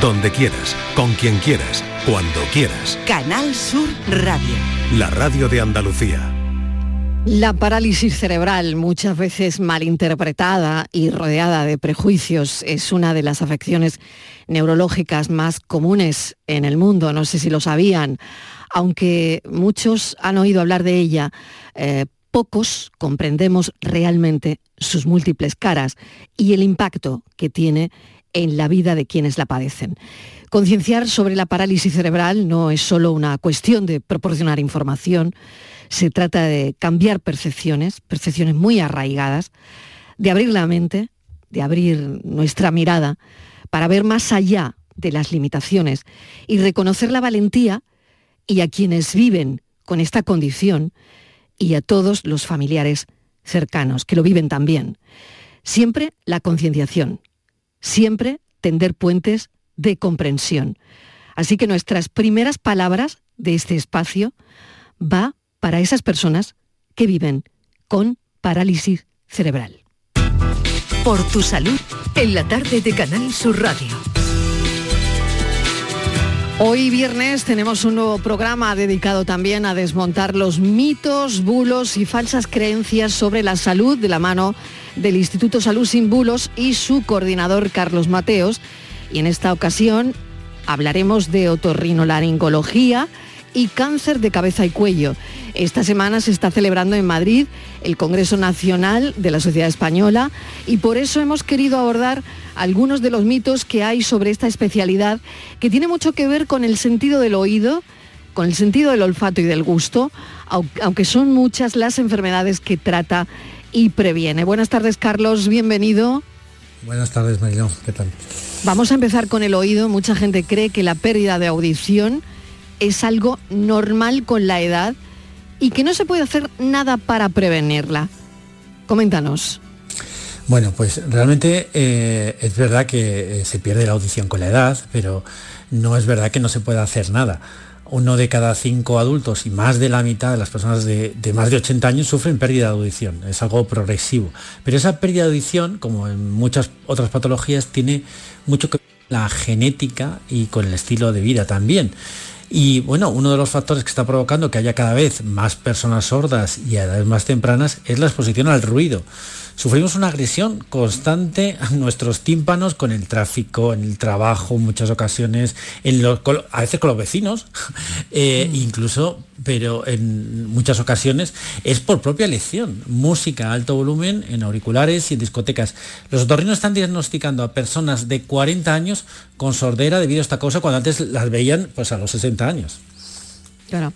donde quieras, con quien quieras, cuando quieras. Canal Sur Radio. La radio de Andalucía. La parálisis cerebral, muchas veces malinterpretada y rodeada de prejuicios, es una de las afecciones neurológicas más comunes en el mundo. No sé si lo sabían, aunque muchos han oído hablar de ella. Eh, pocos comprendemos realmente sus múltiples caras y el impacto que tiene en la vida de quienes la padecen. Concienciar sobre la parálisis cerebral no es solo una cuestión de proporcionar información, se trata de cambiar percepciones, percepciones muy arraigadas, de abrir la mente, de abrir nuestra mirada para ver más allá de las limitaciones y reconocer la valentía y a quienes viven con esta condición y a todos los familiares cercanos que lo viven también. Siempre la concienciación, siempre tender puentes de comprensión. Así que nuestras primeras palabras de este espacio va para esas personas que viven con parálisis cerebral. Por tu salud, en la tarde de Canal Sur Radio. Hoy viernes tenemos un nuevo programa dedicado también a desmontar los mitos, bulos y falsas creencias sobre la salud de la mano del Instituto Salud Sin Bulos y su coordinador Carlos Mateos. Y en esta ocasión hablaremos de otorrinolaringología y cáncer de cabeza y cuello. Esta semana se está celebrando en Madrid el Congreso Nacional de la Sociedad Española y por eso hemos querido abordar algunos de los mitos que hay sobre esta especialidad que tiene mucho que ver con el sentido del oído, con el sentido del olfato y del gusto, aunque son muchas las enfermedades que trata y previene. Buenas tardes, Carlos, bienvenido. Buenas tardes, Marilón, ¿qué tal? Vamos a empezar con el oído. Mucha gente cree que la pérdida de audición es algo normal con la edad y que no se puede hacer nada para prevenirla. Coméntanos. Bueno, pues realmente eh, es verdad que eh, se pierde la audición con la edad, pero no es verdad que no se pueda hacer nada. Uno de cada cinco adultos y más de la mitad de las personas de, más de 80 años sufren pérdida de audición. Es algo progresivo. Pero esa pérdida de audición, como en muchas otras patologías, tiene mucho que ver con la genética y con el estilo de vida también. Y bueno, uno de los factores que está provocando que haya cada vez más personas sordas y a edades más tempranas es la exposición al ruido. Sufrimos una agresión constante a nuestros tímpanos con el tráfico, en el trabajo, en muchas ocasiones, en los, a veces con los vecinos, eh, incluso, pero en muchas ocasiones es por propia elección. Música a alto volumen en auriculares y en discotecas. Los otorrinos están diagnosticando a personas de 40 años con sordera debido a esta cosa cuando antes las veían pues a los 60 años. Claro.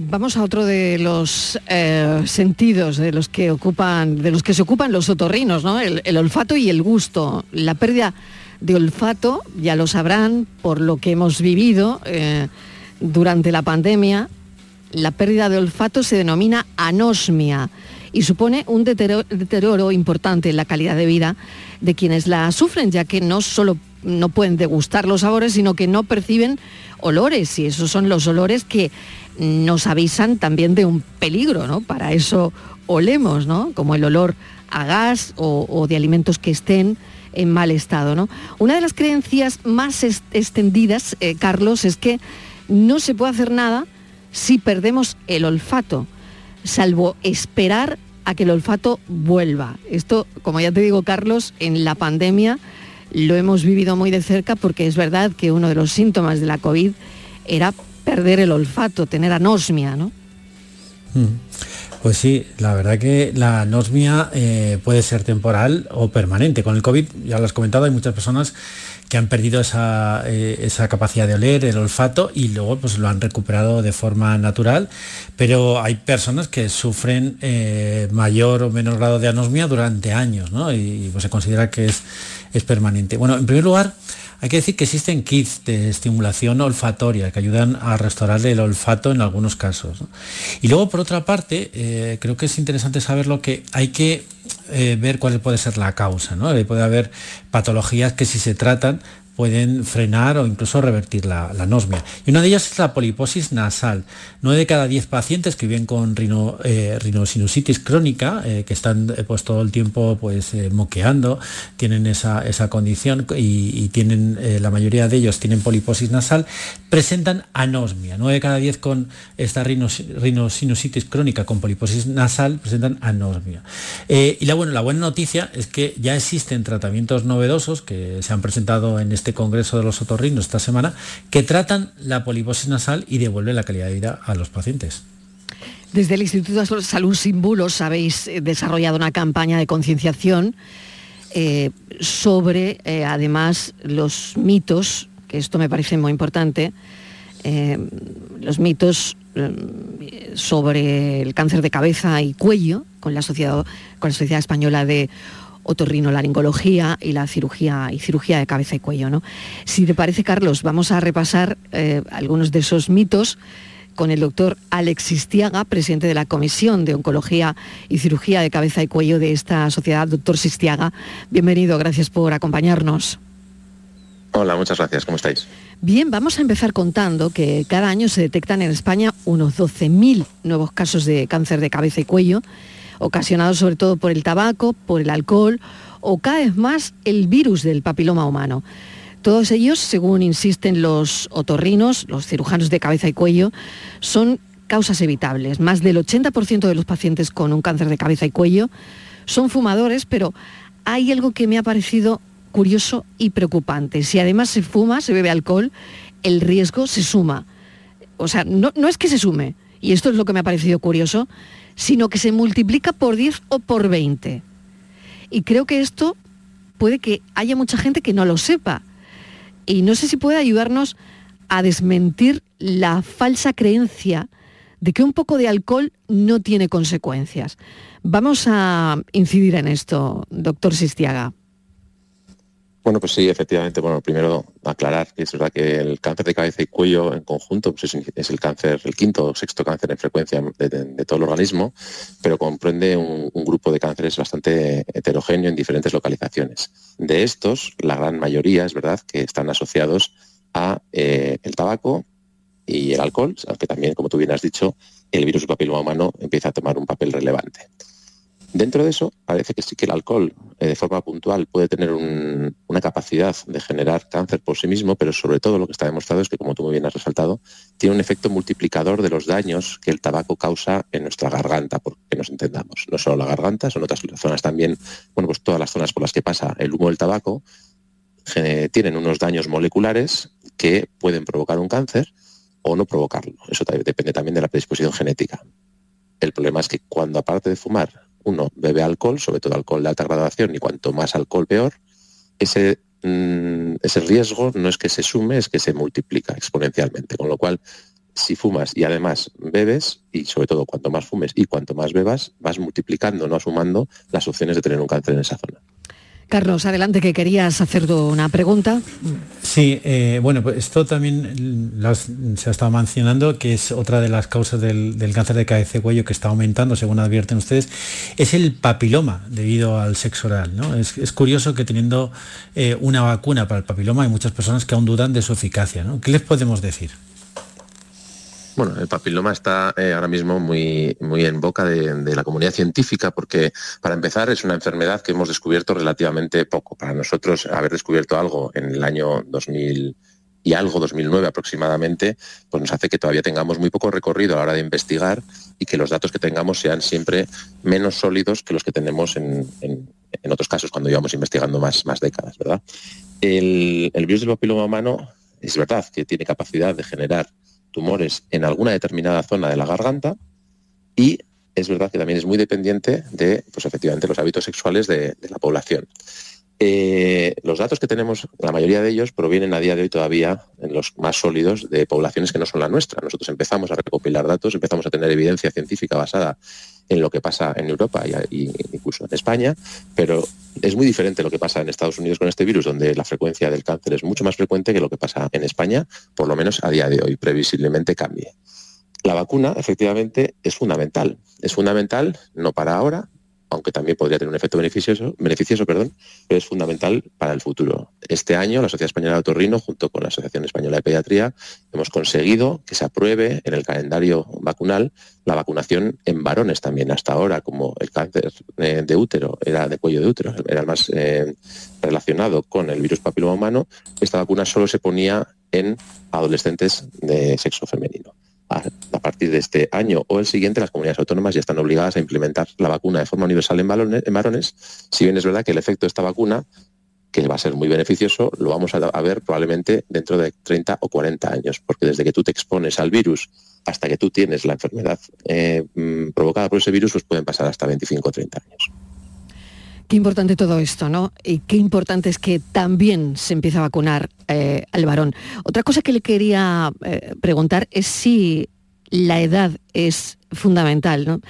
Vamos a otro de los eh, sentidos de los que ocupan, de los que se ocupan los otorrinos, ¿no? El, olfato y el gusto. La pérdida de olfato, ya lo sabrán por lo que hemos vivido eh, durante la pandemia, la pérdida de olfato se denomina anosmia y supone un deterioro, importante en la calidad de vida de quienes la sufren, ya que no solo no pueden degustar los sabores, sino que no perciben olores y esos son los olores que nos avisan también de un peligro, ¿no? Para eso olemos, ¿no? Como el olor a gas o, de alimentos que estén en mal estado, ¿no? Una de las creencias más extendidas, eh, Carlos, es que no se puede hacer nada si perdemos el olfato, salvo esperar a que el olfato vuelva. Esto, como ya te digo, Carlos, en la pandemia lo hemos vivido muy de cerca porque es verdad que uno de los síntomas de la COVID era perder el olfato, tener anosmia, ¿no? Hmm. Pues sí, la verdad que la anosmia eh, puede ser temporal o permanente. Con el COVID, ya lo has comentado, hay muchas personas que han perdido esa, eh, capacidad de oler, el olfato, y luego pues lo han recuperado de forma natural. Pero hay personas que sufren eh, mayor o menor grado de anosmia durante años, ¿no? Y, pues se considera que es, es permanente. Bueno, en primer lugar, hay que decir que existen kits de estimulación olfatoria que ayudan a restaurar el olfato en algunos casos. Y luego, por otra parte, eh, creo que es interesante saber lo que hay que eh, ver cuál puede ser la causa. Puede haber patologías que si se tratan pueden frenar o incluso revertir la, anosmia. Y una de ellas es la poliposis nasal. 9 de cada 10 pacientes que viven con rino, eh, rinosinusitis crónica, eh, que están eh, pues todo el tiempo pues moqueando, tienen esa, condición y, tienen, la mayoría de ellos tienen poliposis nasal, presentan anosmia. 9 de cada 10 con esta rinosinusitis crónica con poliposis nasal presentan anosmia. y la, bueno, la buena noticia es que ya existen tratamientos novedosos que se han presentado en este Congreso de los Otorrinos esta semana que tratan la poliposis nasal y devuelven la calidad de vida a los pacientes. Desde el Instituto de Salud Sin Bulos habéis eh, desarrollado una campaña de concienciación eh, sobre, eh, además, los mitos, que esto me parece muy importante, los mitos sobre el cáncer de cabeza y cuello con la Sociedad, con la Sociedad Española de Otorrinolaringología y la cirugía y cirugía de cabeza y cuello. ¿no? Si te parece, Carlos, vamos a repasar eh, algunos de esos mitos con el doctor Alex Sistiaga, presidente de la Comisión de Oncología y Cirugía de Cabeza y Cuello de esta sociedad. Doctor Sistiaga, bienvenido, gracias por acompañarnos. Hola, muchas gracias, ¿cómo estáis? Bien, vamos a empezar contando que cada año se detectan en España unos 12.000 nuevos casos de cáncer de cabeza y cuello ocasionados sobre todo por el tabaco, por el alcohol o cada vez más el virus del papiloma humano. Todos ellos, según insisten los otorrinos, los cirujanos de cabeza y cuello, son causas evitables. Más del 80% de los pacientes con un cáncer de cabeza y cuello son fumadores, pero hay algo que me ha parecido curioso y preocupante. Si además se fuma, se bebe alcohol, el riesgo se suma. O sea, no, no es que se sume, y esto es lo que me ha parecido curioso, sino que se multiplica por 10 o por 20. Y creo que esto puede que haya mucha gente que no lo sepa. Y no sé si puede ayudarnos a desmentir la falsa creencia de que un poco de alcohol no tiene consecuencias. Vamos a incidir en esto, doctor Sistiaga. Bueno, pues sí, efectivamente. Bueno, primero aclarar que es verdad que el cáncer de cabeza y cuello en conjunto pues es, el cáncer, el quinto o sexto cáncer en frecuencia de, todo el organismo, pero comprende un, grupo de cánceres bastante heterogéneo en diferentes localizaciones. De estos, la gran mayoría es verdad que están asociados a eh, el tabaco y el alcohol, aunque también, como tú bien has dicho, el virus papiloma humano empieza a tomar un papel relevante. Dentro de eso, parece que sí que el alcohol eh, de forma puntual puede tener una capacidad de generar cáncer por sí mismo, pero sobre todo lo que está demostrado es que, como tú muy bien has resaltado, tiene un efecto multiplicador de los daños que el tabaco causa en nuestra garganta, porque nos entendamos. No solo la garganta, son otras zonas también, bueno, pues todas las zonas por las que pasa el humo del tabaco tienen unos daños moleculares que pueden provocar un cáncer o no provocarlo. Eso depende también de la predisposición genética. El problema es que cuando aparte de fumar uno bebe alcohol, sobre todo alcohol de alta graduación, y cuanto más alcohol peor, ese, mm, ese riesgo no es que se sume, es que se multiplica exponencialmente. Con lo cual, si fumas y además bebes, y sobre todo cuanto más fumes y cuanto más bebas, vas multiplicando, no sumando las opciones de tener un cáncer en esa zona. Carlos, adelante, que querías hacer una pregunta. Sí, eh, bueno, pues esto también se ha estado mencionando, que es otra de las causas del, cáncer de cabeza y cuello que está aumentando, según advierten ustedes, es el papiloma debido al sexo oral. Es, curioso que teniendo eh, una vacuna para el papiloma hay muchas personas que aún dudan de su eficacia. ¿Qué les podemos decir? Bueno, el papiloma está eh, ahora mismo muy, muy en boca de, la comunidad científica porque, para empezar, es una enfermedad que hemos descubierto relativamente poco. Para nosotros, haber descubierto algo en el año 2000 y algo, 2009 aproximadamente, pues nos hace que todavía tengamos muy poco recorrido a la hora de investigar y que los datos que tengamos sean siempre menos sólidos que los que tenemos en, otros casos cuando íbamos investigando más, más décadas, ¿verdad? El virus del papiloma humano es verdad que tiene capacidad de generar tumores en alguna determinada zona de la garganta y es verdad que también es muy dependiente de, pues efectivamente, los hábitos sexuales de, la población. Eh, los datos que tenemos, la mayoría de ellos provienen a día de hoy todavía, en los más sólidos, de poblaciones que no son la nuestra. Nosotros empezamos a recopilar datos, empezamos a tener evidencia científica basada en lo que pasa en Europa y, incluso en España, pero es muy diferente lo que pasa en Estados Unidos con este virus, donde la frecuencia del cáncer es mucho más frecuente que lo que pasa en España, por lo menos a día de hoy, previsiblemente cambie. La vacuna, efectivamente, es fundamental. Es fundamental no para ahora, aunque también podría tener un efecto beneficioso, pero es fundamental para el futuro. Este año la Sociedad Española de Otorrino, junto con la Asociación Española de Pediatría, hemos conseguido que se apruebe en el calendario vacunal la vacunación en varones también. Hasta ahora, como el cáncer de útero era de cuello de útero, era el más eh, relacionado con el virus papiloma humano, esta vacuna solo se ponía en adolescentes de sexo femenino a, partir de este año o el siguiente, las comunidades autónomas ya están obligadas a implementar la vacuna de forma universal en, varones, si bien es verdad que el efecto de esta vacuna, que va a ser muy beneficioso, lo vamos a, ver probablemente dentro de 30 o 40 años, porque desde que tú te expones al virus hasta que tú tienes la enfermedad eh, mm, provocada por ese virus, pues pueden pasar hasta 25 o 30 años. Qué importante todo esto, ¿no? Y qué importante es que también se empiece a vacunar eh, al varón. Otra cosa que le quería eh, preguntar es si la edad es fundamental, ¿no?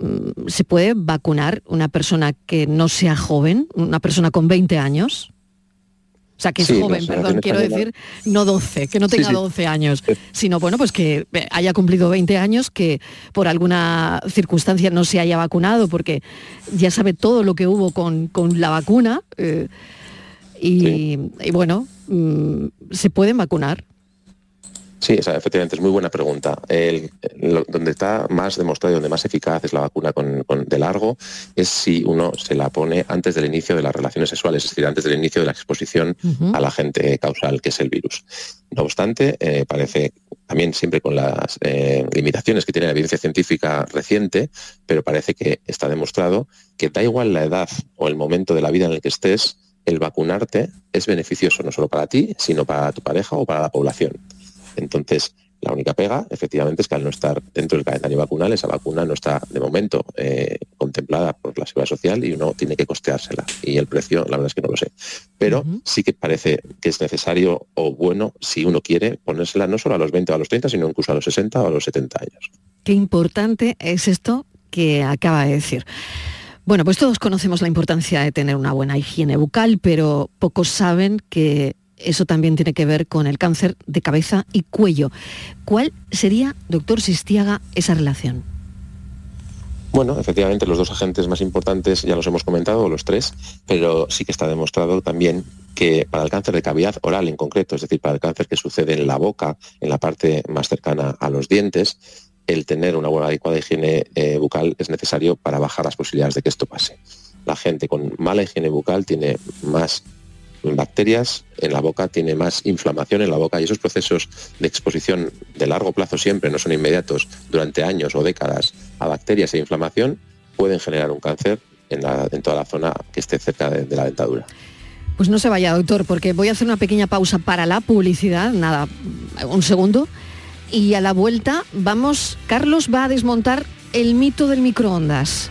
Mm, ¿Se puede vacunar una persona que no sea joven, una persona con 20 años? O sea, que es joven, perdón, quiero decir, no 12, que no tenga 12 años, sino bueno, pues que eh, haya cumplido 20 años, que por alguna circunstancia no se haya vacunado, porque ya sabe todo lo que hubo con, la vacuna. Eh, y, bueno, mm, se pueden vacunar. Sí, efectivamente, es muy buena pregunta. donde está más demostrado y donde más eficaz es la vacuna con, de largo es si uno se la pone antes del inicio de las relaciones sexuales, es decir, antes del inicio de la exposición al agente causal, que es el virus. No obstante, eh, parece también siempre con las eh, limitaciones que tiene la evidencia científica reciente, pero parece que está demostrado que da igual la edad o el momento de la vida en el que estés, el vacunarte es beneficioso no solo para ti, sino para tu pareja o para la población. Entonces, la única pega, efectivamente, es que al no estar dentro del calendario vacunal, esa vacuna no está de momento eh, contemplada por la seguridad social y uno tiene que costeársela. Y el precio, la verdad es que no lo sé. Pero sí que parece que es necesario o bueno, si uno quiere, ponérsela no solo a los 20 o a los 30, sino incluso a los 60 o a los 70 años. Qué importante es esto que acaba de decir. Bueno, pues todos conocemos la importancia de tener una buena higiene bucal, pero pocos saben que eso también tiene que ver con el cáncer de cabeza y cuello. ¿Cuál sería, doctor Sistiaga, esa relación? Bueno, efectivamente los dos agentes más importantes ya los hemos comentado, los tres, pero sí que está demostrado también que para el cáncer de cavidad oral en concreto, es decir, para el cáncer que sucede en la boca, en la parte más cercana a los dientes, el tener una buena adecuada higiene eh, bucal es necesario para bajar las posibilidades de que esto pase. La gente con mala higiene bucal tiene más bacterias en la boca, tiene más inflamación en la boca y esos procesos de exposición de largo plazo siempre, no son inmediatos, durante años o décadas a bacterias e inflamación, pueden generar un cáncer en, toda la zona que esté cerca de, la dentadura. Pues no se vaya, doctor, porque voy a hacer una pequeña pausa para la publicidad, nada, un segundo, y a la vuelta vamos, Carlos va a desmontar el mito del microondas.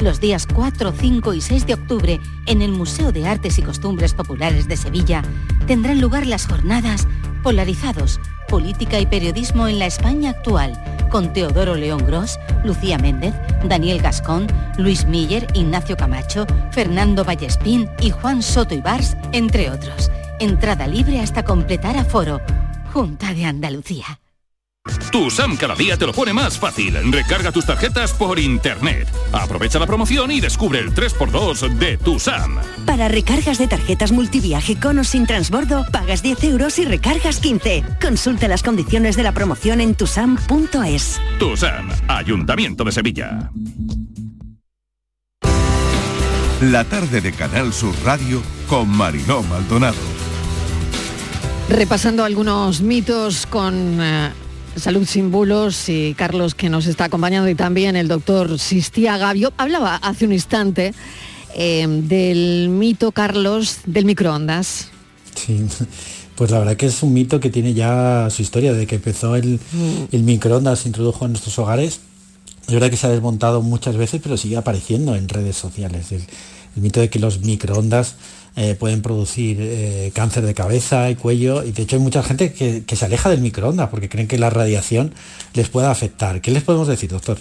los días 4, 5 y 6 de octubre en el Museo de Artes y Costumbres Populares de Sevilla tendrán lugar las jornadas Polarizados, Política y Periodismo en la España actual, con Teodoro León Gros, Lucía Méndez, Daniel Gascón, Luis Miller, Ignacio Camacho, Fernando Vallespín y Juan Soto Ibars, entre otros. Entrada libre hasta completar aforo. Junta de Andalucía. Tu SAM cada día te lo pone más fácil. Recarga tus tarjetas por internet. Aprovecha la promoción y descubre el 3x2 de tu SAM. Para recargas de tarjetas multiviaje con o sin transbordo, pagas 10 euros y recargas 15. Consulta las condiciones de la promoción en tusam.es. Tu SAM, Ayuntamiento de Sevilla. La tarde de Canal Sur Radio con Mariló Maldonado. Repasando algunos mitos con eh, Salud sin bulos y Carlos que nos está acompañando y también el doctor Sistia Gavio. Hablaba hace un instante eh, del mito, Carlos, del microondas. Sí, pues la verdad que es un mito que tiene ya su historia, de que empezó el, mm. el microondas, se introdujo en nuestros hogares. Es verdad que se ha desmontado muchas veces, pero sigue apareciendo en redes sociales. el mito de que los microondas eh, pueden producir eh, cáncer de cabeza y cuello. Y de hecho hay mucha gente que, que se aleja del microondas porque creen que la radiación les pueda afectar. ¿Qué les podemos decir, doctor?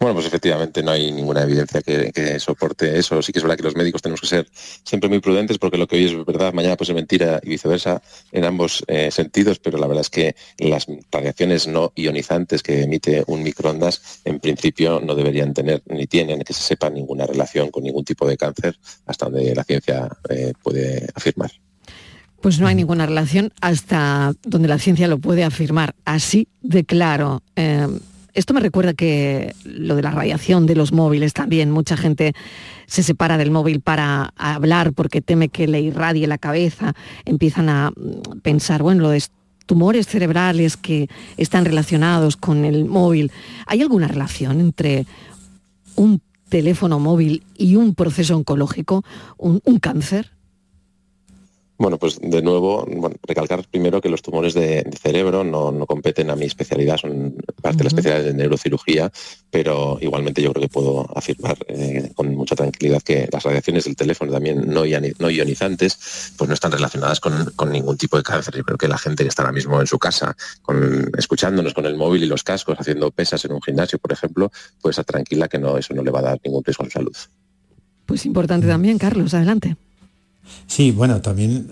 Bueno, pues efectivamente no hay ninguna evidencia que, soporte eso. Sí que es verdad que los médicos tenemos que ser siempre muy prudentes porque lo que hoy es verdad, mañana puede ser mentira y viceversa en ambos eh, sentidos, pero la verdad es que las radiaciones no ionizantes que emite un microondas en principio no deberían tener ni tienen que se sepa ninguna relación con ningún tipo de cáncer hasta donde la ciencia eh, puede afirmar. Pues no hay ninguna relación hasta donde la ciencia lo puede afirmar. Así de claro. Eh, esto me recuerda que lo de la radiación de los móviles también, mucha gente se separa del móvil para hablar porque teme que le irradie la cabeza, empiezan a mm, pensar, bueno, lo de tumores cerebrales que están relacionados con el móvil. ¿Hay alguna relación entre un teléfono móvil y un proceso oncológico, un, un cáncer? Bueno, pues de nuevo, recalcar primero que los tumores de, cerebro no, competen a mi especialidad, son parte de la especialidad de neurocirugía, pero igualmente yo creo que puedo afirmar eh, con mucha tranquilidad que las radiaciones del teléfono también no, ionizantes, pues no están relacionadas con, ningún tipo de cáncer. Yo creo que la gente que está ahora mismo en su casa, con, escuchándonos con el móvil y los cascos, haciendo pesas en un gimnasio, por ejemplo, pues estar tranquila que no, eso no le va a dar ningún riesgo a su salud. Pues importante también, Carlos, adelante. Sí, bueno, también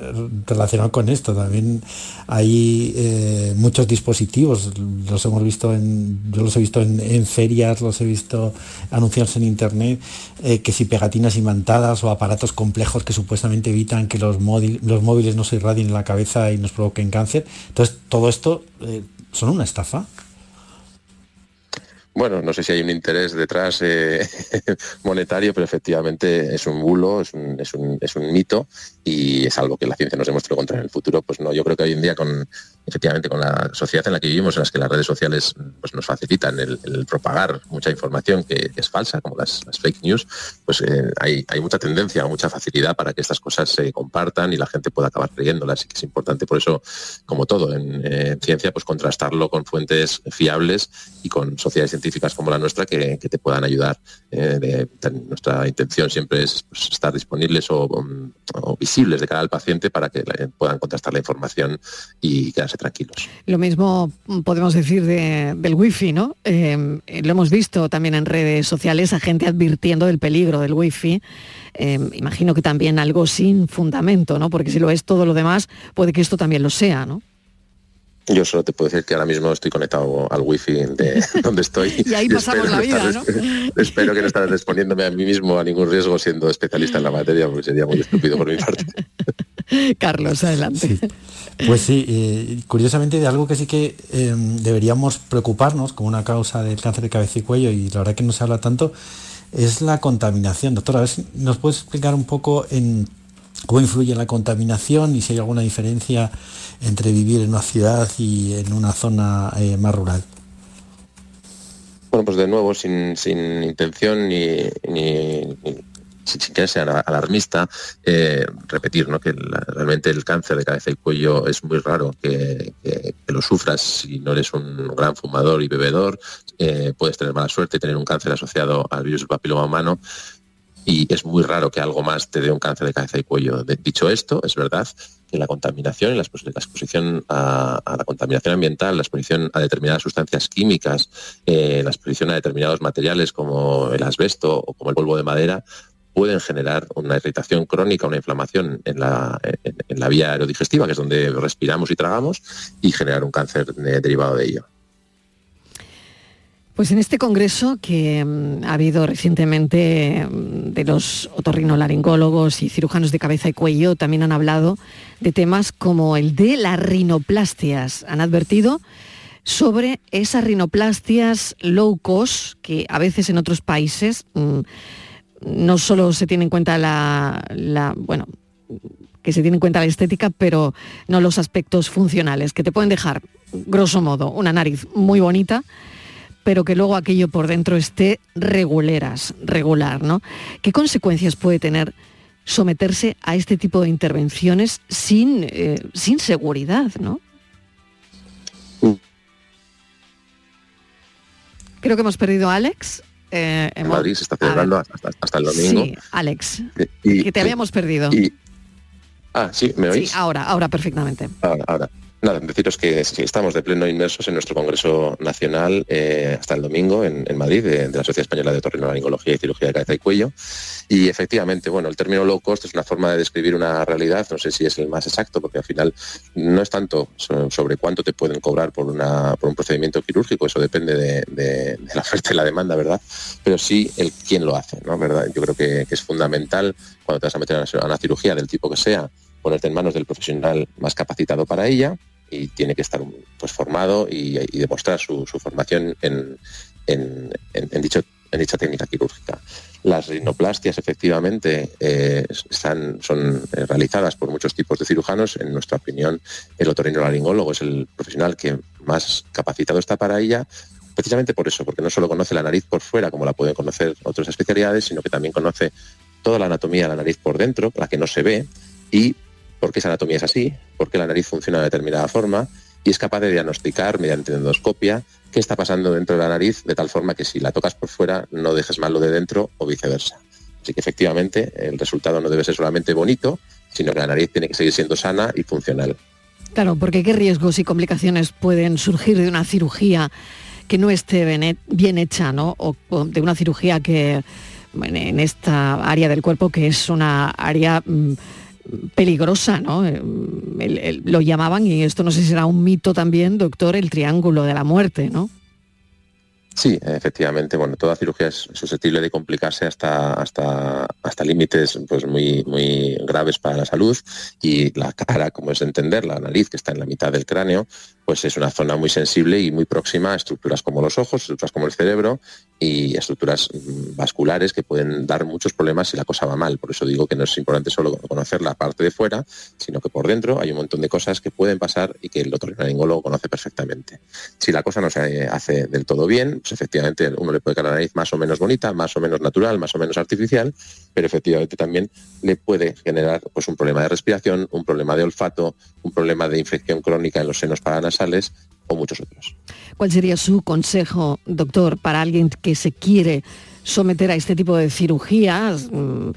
relacionado con esto, también hay eh, muchos dispositivos, los hemos visto en, yo los he visto en, ferias, los he visto anunciados en internet, eh, que si pegatinas imantadas o aparatos complejos que supuestamente evitan que los, los móviles no se irradien en la cabeza y nos provoquen cáncer. Entonces, todo esto eh, son una estafa. Bueno, no sé si hay un interés detrás eh, monetario, pero efectivamente es un bulo, es un, es, un, es un, mito y es algo que la ciencia nos demuestra contra en el futuro. Pues no, yo creo que hoy en día con, efectivamente con la sociedad en la que vivimos, en las que las redes sociales pues, nos facilitan el, propagar mucha información que, es falsa, como las, fake news, pues eh, hay, hay, mucha tendencia, mucha facilidad para que estas cosas se compartan y la gente pueda acabar creyéndolas. Y que es importante por eso, como todo en, eh, ciencia, pues contrastarlo con fuentes fiables y con sociedades científicas como la nuestra que, te puedan ayudar. Eh, nuestra intención siempre es pues, estar disponibles o, o, visibles de cara al paciente para que puedan contrastar la información y quedarse tranquilos. Lo mismo podemos decir del wifi, ¿no? Em, lo hemos visto también en redes sociales a gente advirtiendo del peligro del wifi. Em, imagino que también algo sin fundamento, ¿no? Porque si lo es todo lo demás, puede que esto también lo sea, ¿no? Yo solo te puedo decir que ahora mismo estoy conectado al wifi de donde estoy. y ahí pasamos la vida, ¿no? espero que no estaré respondiéndome a mí mismo a ningún riesgo siendo especialista en la materia, porque sería muy estúpido por mi parte. Carlos, adelante. Pues sí, eh, curiosamente de algo que sí que em, deberíamos preocuparnos como una causa del cáncer de cabeza y cuello, y la verdad que no se habla tanto, es la contaminación. Doctora, a ver si nos puedes explicar un poco en cómo influye la contaminación y si hay alguna diferencia entre vivir en una ciudad y en una zona eh, más rural. Bueno, pues de nuevo, sin, intención ni, sin, que sea alarmista, eh, repetir ¿no? que realmente el cáncer de cabeza y cuello es muy raro que, lo sufras si no eres un gran fumador y bebedor. Eh, puedes tener mala suerte y tener un cáncer asociado al virus papiloma humano y es muy raro que algo más te dé un cáncer de cabeza y cuello. dicho esto, es verdad que la contaminación, la, exposición a, la contaminación ambiental, la exposición a determinadas sustancias químicas, eh, la exposición a determinados materiales como el asbesto o como el polvo de madera, pueden generar una irritación crónica, una inflamación en la, en la vía aerodigestiva, que es donde respiramos y tragamos, y generar un cáncer derivado de ello. Pues en este congreso que mm, ha habido recientemente mm, de los otorrinolaringólogos y cirujanos de cabeza y cuello, también han hablado de temas como el de las rinoplastias. Han advertido sobre esas rinoplastias low cost que a veces en otros países mm, no solo se tiene en cuenta la, bueno, que se tiene en cuenta la estética, pero no los aspectos funcionales, que te pueden dejar, grosso modo, una nariz muy bonita, pero que luego aquello por dentro esté reguleras, regular, ¿no? ¿Qué consecuencias puede tener someterse a este tipo de intervenciones sin, eh, sin seguridad, ¿no? Creo que hemos perdido a Alex. Eh, Madrid se está celebrando hasta, el domingo. Sí, Alex, que te habíamos perdido. ah, sí, ¿me oís? Sí, ahora, ahora perfectamente. Ahora, ahora. Nada, deciros que estamos de pleno inmersos en nuestro Congreso Nacional eh, hasta el domingo en, Madrid, de, la Sociedad Española de Otorrinolaringología y Cirugía de Cabeza y Cuello. Y efectivamente, bueno, el término low cost es una forma de describir una realidad, no sé si es el más exacto, porque al final no es tanto sobre cuánto te pueden cobrar por, una, por un procedimiento quirúrgico, eso depende de, la oferta y la demanda, ¿verdad? Pero sí el quién lo hace, ¿no? ¿verdad? Yo creo que, es fundamental cuando te vas a meter a una cirugía del tipo que sea, ponerte en manos del profesional más capacitado para ella y tiene que estar pues, formado y, demostrar su, formación en, dicho, en dicha técnica quirúrgica. Las rinoplastias efectivamente eh, están, son realizadas por muchos tipos de cirujanos. En nuestra opinión, el otorrinolaringólogo es el profesional que más capacitado está para ella, precisamente por eso, porque no solo conoce la nariz por fuera, como la pueden conocer otras especialidades, sino que también conoce toda la anatomía de la nariz por dentro, la que no se ve, y por qué esa anatomía es así, por qué la nariz funciona de determinada forma y es capaz de diagnosticar mediante endoscopia qué está pasando dentro de la nariz de tal forma que si la tocas por fuera no dejes mal lo de dentro o viceversa. Así que efectivamente el resultado no debe ser solamente bonito, sino que la nariz tiene que seguir siendo sana y funcional. Claro, porque qué riesgos y complicaciones pueden surgir de una cirugía que no esté bien hecha, ¿no? O, de una cirugía que en esta área del cuerpo que es una área mm, peligrosa, ¿no? Eh, lo llamaban, y esto no sé si será un mito también, doctor, el triángulo de la muerte, ¿no? Sí, efectivamente. Bueno, toda cirugía es susceptible de complicarse hasta, hasta, hasta límites pues, muy, muy graves para la salud y la cara, como es de entender, la nariz que está en la mitad del cráneo, pues es una zona muy sensible y muy próxima a estructuras como los ojos, estructuras como el cerebro y estructuras mm, vasculares que pueden dar muchos problemas si la cosa va mal. Por eso digo que no es importante solo conocer la parte de fuera, sino que por dentro hay un montón de cosas que pueden pasar y que el otorrinolaringólogo conoce perfectamente. Si la cosa no se hace del todo bien, pues efectivamente uno le puede quedar la nariz más o menos bonita, más o menos natural, más o menos artificial, pero efectivamente también le puede generar pues, un problema de respiración, un problema de olfato, un problema de infección crónica en los senos paranasales o muchos otros. ¿Cuál sería su consejo, doctor, para alguien que se quiere someter a este tipo de cirugías? Mm,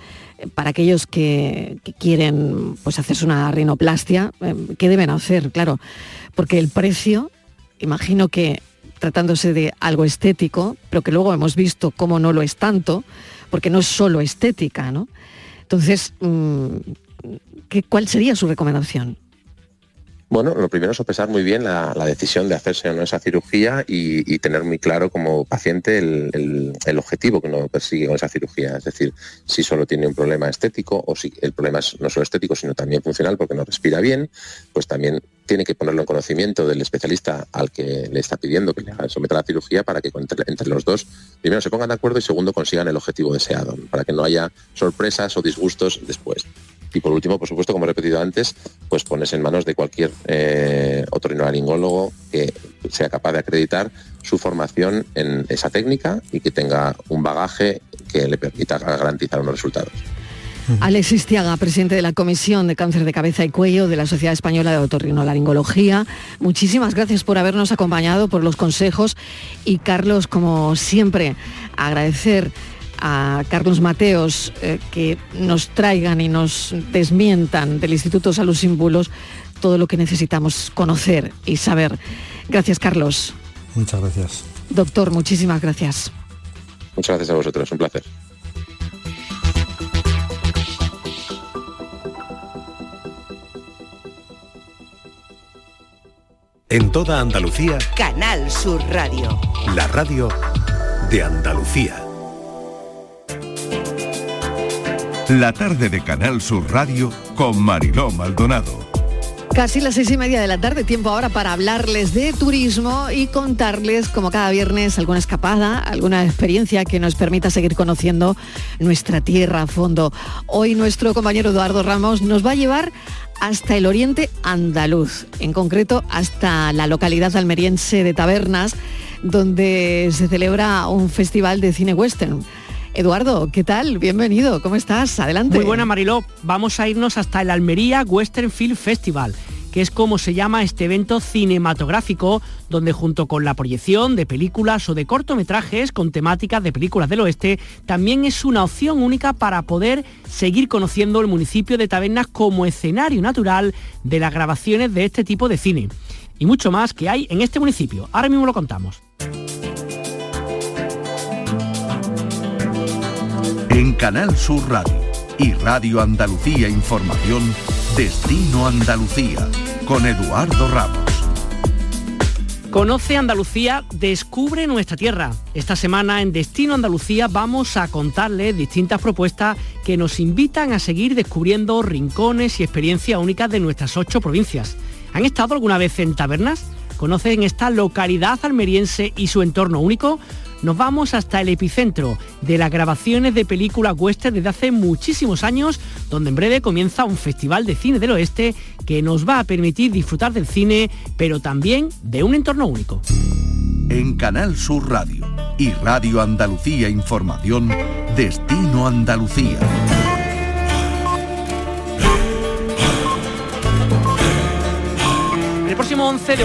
para aquellos que, quieren pues, hacerse una rinoplastia, eh, ¿qué deben hacer? Claro, porque el precio, imagino que tratándose de algo estético, pero que luego hemos visto cómo no lo es tanto, porque no es solo estética, ¿no? Entonces, mm, ¿cuál sería su recomendación? Bueno, lo primero es sopesar muy bien la, decisión de hacerse o no esa cirugía y, tener muy claro como paciente el, objetivo que uno persigue con esa cirugía. Es decir, si solo tiene un problema estético o si el problema es no solo estético, sino también funcional porque no respira bien, pues también tiene que ponerlo en conocimiento del especialista al que le está pidiendo que le someta a la cirugía para que entre, los dos, primero se pongan de acuerdo y segundo consigan el objetivo deseado, para que no haya sorpresas o disgustos después. Y por último, por supuesto, como he repetido antes, pues pones en manos de cualquier eh, otorrinolaringólogo que sea capaz de acreditar su formación en esa técnica y que tenga un bagaje que le permita garantizar unos resultados. Alexis Tiaga, presidente de la Comisión de Cáncer de Cabeza y Cuello de la Sociedad Española de Otorrinolaringología. Muchísimas gracias por habernos acompañado, por los consejos y Carlos, como siempre, agradecer a Carlos Mateos eh, que nos traigan y nos desmientan del Instituto Salud Sin todo lo que necesitamos conocer y saber. Gracias, Carlos. Muchas gracias. Doctor, muchísimas gracias. Muchas gracias a vosotros, un placer. En toda Andalucía, Canal Sur Radio. La radio de Andalucía. La tarde de Canal Sur Radio con Mariló Maldonado. Casi las seis y media de la tarde, tiempo ahora para hablarles de turismo y contarles, como cada viernes, alguna escapada, alguna experiencia que nos permita seguir conociendo nuestra tierra a fondo. Hoy nuestro compañero Eduardo Ramos nos va a llevar hasta el oriente andaluz, en concreto hasta la localidad almeriense de Tabernas, donde se celebra un festival de cine western. Eduardo, ¿qué tal? Bienvenido, ¿cómo estás? Adelante. Muy buena Mariló, vamos a irnos hasta el Almería Western Film Festival que es como se llama este evento cinematográfico, donde junto con la proyección de películas o de cortometrajes con temáticas de películas del oeste, también es una opción única para poder seguir conociendo el municipio de Tabernas como escenario natural de las grabaciones de este tipo de cine. Y mucho más que hay en este municipio. Ahora mismo lo contamos. En Canal Sur Radio y Radio Andalucía Información, Destino Andalucía, con Eduardo Ramos. Conoce Andalucía, descubre nuestra tierra. Esta semana en Destino Andalucía vamos a contarles distintas propuestas que nos invitan a seguir descubriendo rincones y experiencias únicas de nuestras ocho provincias. ¿Han estado alguna vez en tabernas? ¿Conocen esta localidad almeriense y su entorno único? Nos vamos hasta el epicentro de las grabaciones de películas western desde hace muchísimos años, donde en breve comienza un festival de cine del oeste que nos va a permitir disfrutar del cine, pero también de un entorno único. En Canal Sur Radio y Radio Andalucía Información, Destino Andalucía. El próximo 11 de